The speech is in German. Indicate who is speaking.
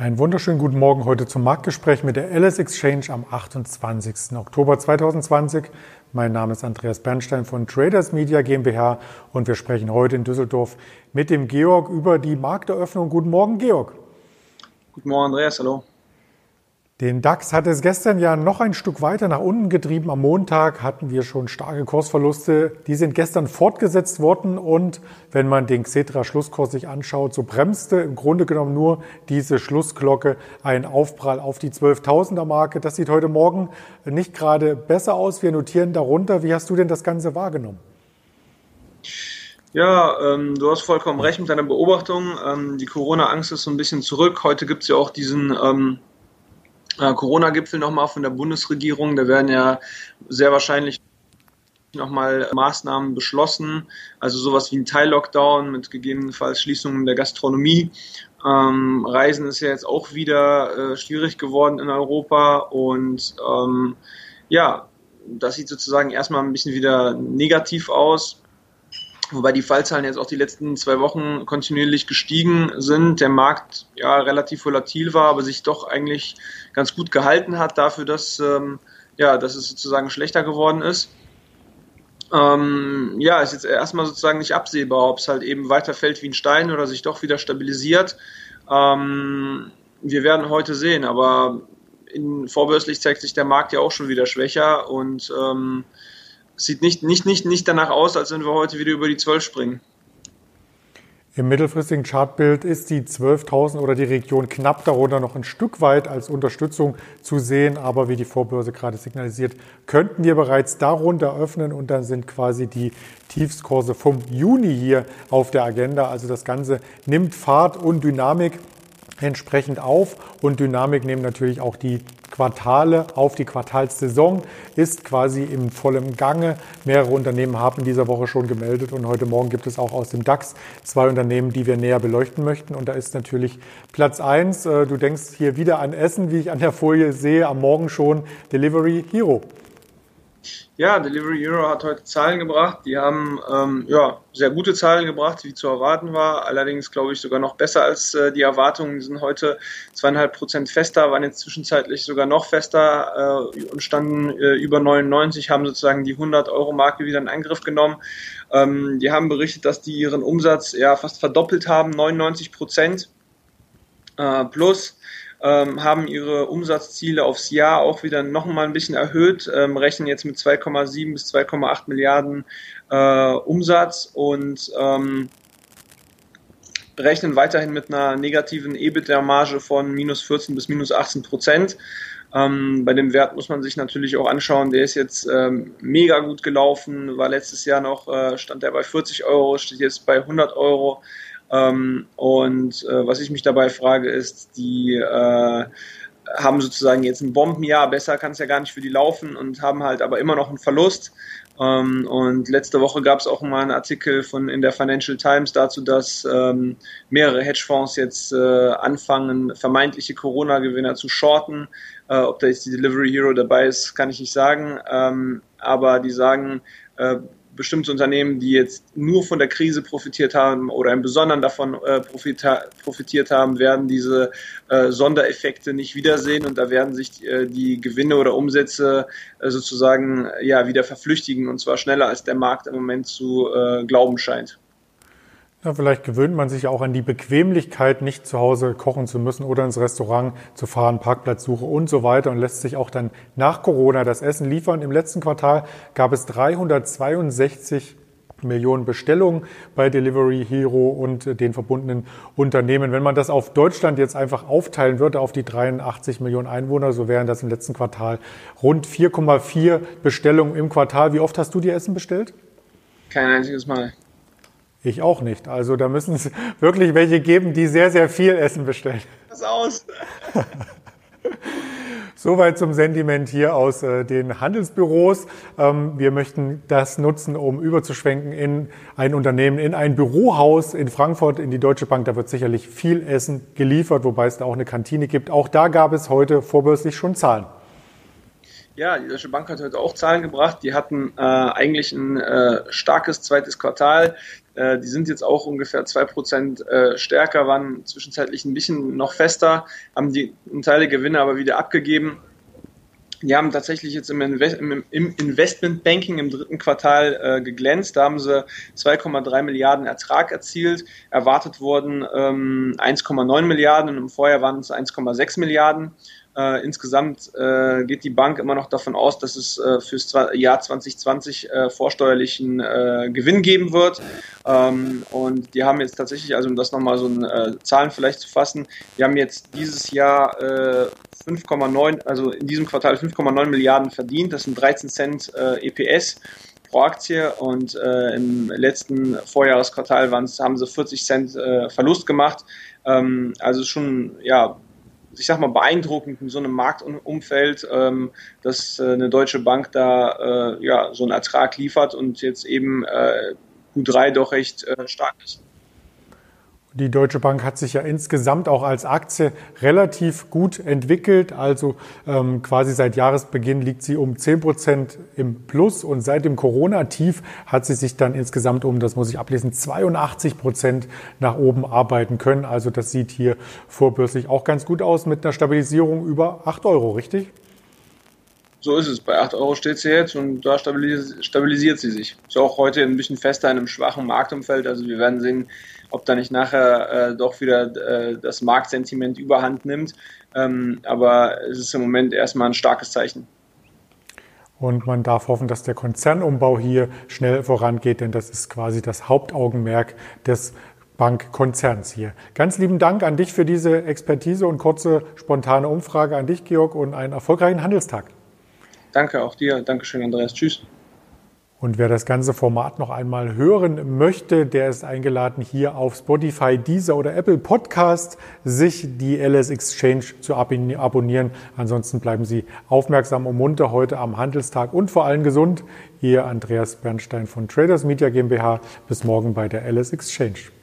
Speaker 1: Einen wunderschönen guten Morgen heute zum Marktgespräch mit der LS Exchange am 28. Oktober 2020. Mein Name ist Andreas Bernstein von Traders Media GmbH und wir sprechen heute in Düsseldorf mit dem Georg über die Markteröffnung. Guten Morgen, Georg.
Speaker 2: Guten Morgen, Andreas. Hallo.
Speaker 1: Den DAX hat es gestern ja noch ein Stück weiter nach unten getrieben. Am Montag hatten wir schon starke Kursverluste. Die sind gestern fortgesetzt worden und wenn man den Xetra Schlusskurs sich anschaut, so bremste im Grunde genommen nur diese Schlussglocke einen Aufprall auf die 12.000er Marke. Das sieht heute Morgen nicht gerade besser aus. Wir notieren darunter. Wie hast du denn das Ganze wahrgenommen?
Speaker 2: Ja, ähm, du hast vollkommen recht mit deiner Beobachtung. Ähm, die Corona-Angst ist so ein bisschen zurück. Heute gibt es ja auch diesen ähm, äh, Corona-Gipfel nochmal von der Bundesregierung. Da werden ja sehr wahrscheinlich nochmal Maßnahmen beschlossen, also sowas wie ein Teil-Lockdown mit gegebenenfalls Schließungen der Gastronomie. Ähm, Reisen ist ja jetzt auch wieder äh, schwierig geworden in Europa und ähm, ja, das sieht sozusagen erstmal ein bisschen wieder negativ aus. Wobei die Fallzahlen jetzt auch die letzten zwei Wochen kontinuierlich gestiegen sind, der Markt ja relativ volatil war, aber sich doch eigentlich ganz gut gehalten hat dafür, dass, ähm, ja, dass es sozusagen schlechter geworden ist. Ähm, ja, ist jetzt erstmal sozusagen nicht absehbar, ob es halt eben weiter fällt wie ein Stein oder sich doch wieder stabilisiert. Ähm, wir werden heute sehen, aber in, vorbörslich zeigt sich der Markt ja auch schon wieder schwächer und ähm, sieht nicht, nicht, nicht, nicht danach aus, als wenn wir heute wieder über die 12 springen.
Speaker 1: Im mittelfristigen Chartbild ist die 12.000 oder die Region knapp darunter noch ein Stück weit als Unterstützung zu sehen. Aber wie die Vorbörse gerade signalisiert, könnten wir bereits darunter öffnen und dann sind quasi die Tiefskurse vom Juni hier auf der Agenda. Also das Ganze nimmt Fahrt und Dynamik entsprechend auf und Dynamik nehmen natürlich auch die Quartale auf die Quartalssaison ist quasi im vollen Gange. Mehrere Unternehmen haben in dieser Woche schon gemeldet und heute Morgen gibt es auch aus dem DAX zwei Unternehmen, die wir näher beleuchten möchten. Und da ist natürlich Platz eins. Äh, du denkst hier wieder an Essen, wie ich an der Folie sehe, am Morgen schon Delivery Hero.
Speaker 2: Ja, Delivery Hero hat heute Zahlen gebracht. Die haben ähm, ja, sehr gute Zahlen gebracht, wie zu erwarten war. Allerdings glaube ich sogar noch besser als äh, die Erwartungen. Die sind heute zweieinhalb Prozent fester, waren jetzt zwischenzeitlich sogar noch fester äh, und standen äh, über 99, haben sozusagen die 100-Euro-Marke wieder in Angriff genommen. Ähm, die haben berichtet, dass die ihren Umsatz ja fast verdoppelt haben, 99 Prozent äh, plus ähm, haben ihre Umsatzziele aufs Jahr auch wieder noch mal ein bisschen erhöht, ähm, rechnen jetzt mit 2,7 bis 2,8 Milliarden äh, Umsatz und ähm, rechnen weiterhin mit einer negativen EBITDA-Marge von minus 14 bis minus 18 Prozent. Ähm, bei dem Wert muss man sich natürlich auch anschauen, der ist jetzt ähm, mega gut gelaufen, war letztes Jahr noch, äh, stand der bei 40 Euro, steht jetzt bei 100 Euro. Ähm, und äh, was ich mich dabei frage, ist, die äh, haben sozusagen jetzt ein Bombenjahr, besser kann es ja gar nicht für die laufen und haben halt aber immer noch einen Verlust. Ähm, und letzte Woche gab es auch mal einen Artikel von in der Financial Times dazu, dass ähm, mehrere Hedgefonds jetzt äh, anfangen, vermeintliche Corona-Gewinner zu shorten. Äh, ob da jetzt die Delivery Hero dabei ist, kann ich nicht sagen. Ähm, aber die sagen, äh, bestimmte Unternehmen, die jetzt nur von der Krise profitiert haben oder im Besonderen davon äh, profitiert haben, werden diese äh, Sondereffekte nicht wiedersehen und da werden sich äh, die Gewinne oder Umsätze äh, sozusagen ja wieder verflüchtigen und zwar schneller als der Markt im Moment zu äh, glauben scheint.
Speaker 1: Ja, vielleicht gewöhnt man sich auch an die Bequemlichkeit, nicht zu Hause kochen zu müssen oder ins Restaurant zu fahren, Parkplatzsuche und so weiter und lässt sich auch dann nach Corona das Essen liefern. Im letzten Quartal gab es 362 Millionen Bestellungen bei Delivery Hero und den verbundenen Unternehmen. Wenn man das auf Deutschland jetzt einfach aufteilen würde auf die 83 Millionen Einwohner, so wären das im letzten Quartal rund 4,4 Bestellungen im Quartal. Wie oft hast du dir Essen bestellt?
Speaker 2: Kein einziges Mal.
Speaker 1: Ich auch nicht. Also da müssen es wirklich welche geben, die sehr, sehr viel Essen bestellen.
Speaker 2: Was aus?
Speaker 1: Soweit zum Sentiment hier aus äh, den Handelsbüros. Ähm, wir möchten das nutzen, um überzuschwenken in ein Unternehmen, in ein Bürohaus in Frankfurt, in die Deutsche Bank. Da wird sicherlich viel Essen geliefert, wobei es da auch eine Kantine gibt. Auch da gab es heute vorbörslich schon Zahlen.
Speaker 2: Ja, die Deutsche Bank hat heute auch Zahlen gebracht. Die hatten äh, eigentlich ein äh, starkes zweites Quartal. Äh, die sind jetzt auch ungefähr zwei Prozent äh, stärker, waren zwischenzeitlich ein bisschen noch fester, haben die Teile Gewinne aber wieder abgegeben. Die haben tatsächlich jetzt im, Invest im, im Investmentbanking im dritten Quartal äh, geglänzt. Da haben sie 2,3 Milliarden Ertrag erzielt. Erwartet wurden ähm, 1,9 Milliarden und im Vorjahr waren es 1,6 Milliarden. Äh, insgesamt äh, geht die Bank immer noch davon aus, dass es äh, fürs Jahr 2020 äh, vorsteuerlichen äh, Gewinn geben wird. Ähm, und die haben jetzt tatsächlich, also um das nochmal so in äh, Zahlen vielleicht zu fassen, die haben jetzt dieses Jahr 5,9, also in diesem Quartal 5,9 Milliarden verdient. Das sind 13 Cent EPS pro Aktie und äh, im letzten Vorjahresquartal haben sie 40 Cent äh, Verlust gemacht. Ähm, also schon ja ich sag mal, beeindruckend in so einem Marktumfeld, ähm, dass äh, eine deutsche Bank da äh, ja, so einen Ertrag liefert und jetzt eben äh, Q3 doch recht äh, stark ist.
Speaker 1: Die Deutsche Bank hat sich ja insgesamt auch als Aktie relativ gut entwickelt. Also ähm, quasi seit Jahresbeginn liegt sie um 10 Prozent im Plus und seit dem Corona-Tief hat sie sich dann insgesamt um, das muss ich ablesen, 82 Prozent nach oben arbeiten können. Also das sieht hier vorbörslich auch ganz gut aus mit einer Stabilisierung über 8 Euro, richtig?
Speaker 2: So ist es. Bei 8 Euro steht sie jetzt und da stabilisiert sie sich. Ist auch heute ein bisschen fester in einem schwachen Marktumfeld. Also wir werden sehen, ob da nicht nachher äh, doch wieder äh, das Marktsentiment überhand nimmt. Ähm, aber es ist im Moment erstmal ein starkes Zeichen.
Speaker 1: Und man darf hoffen, dass der Konzernumbau hier schnell vorangeht, denn das ist quasi das Hauptaugenmerk des Bankkonzerns hier. Ganz lieben Dank an dich für diese Expertise und kurze spontane Umfrage an dich, Georg, und einen erfolgreichen Handelstag.
Speaker 2: Danke auch dir. Dankeschön, Andreas. Tschüss.
Speaker 1: Und wer das ganze Format noch einmal hören möchte, der ist eingeladen, hier auf Spotify, Deezer oder Apple Podcast sich die LS Exchange zu abonnieren. Ansonsten bleiben Sie aufmerksam und munter heute am Handelstag und vor allem gesund. Ihr Andreas Bernstein von Traders Media GmbH. Bis morgen bei der LS Exchange.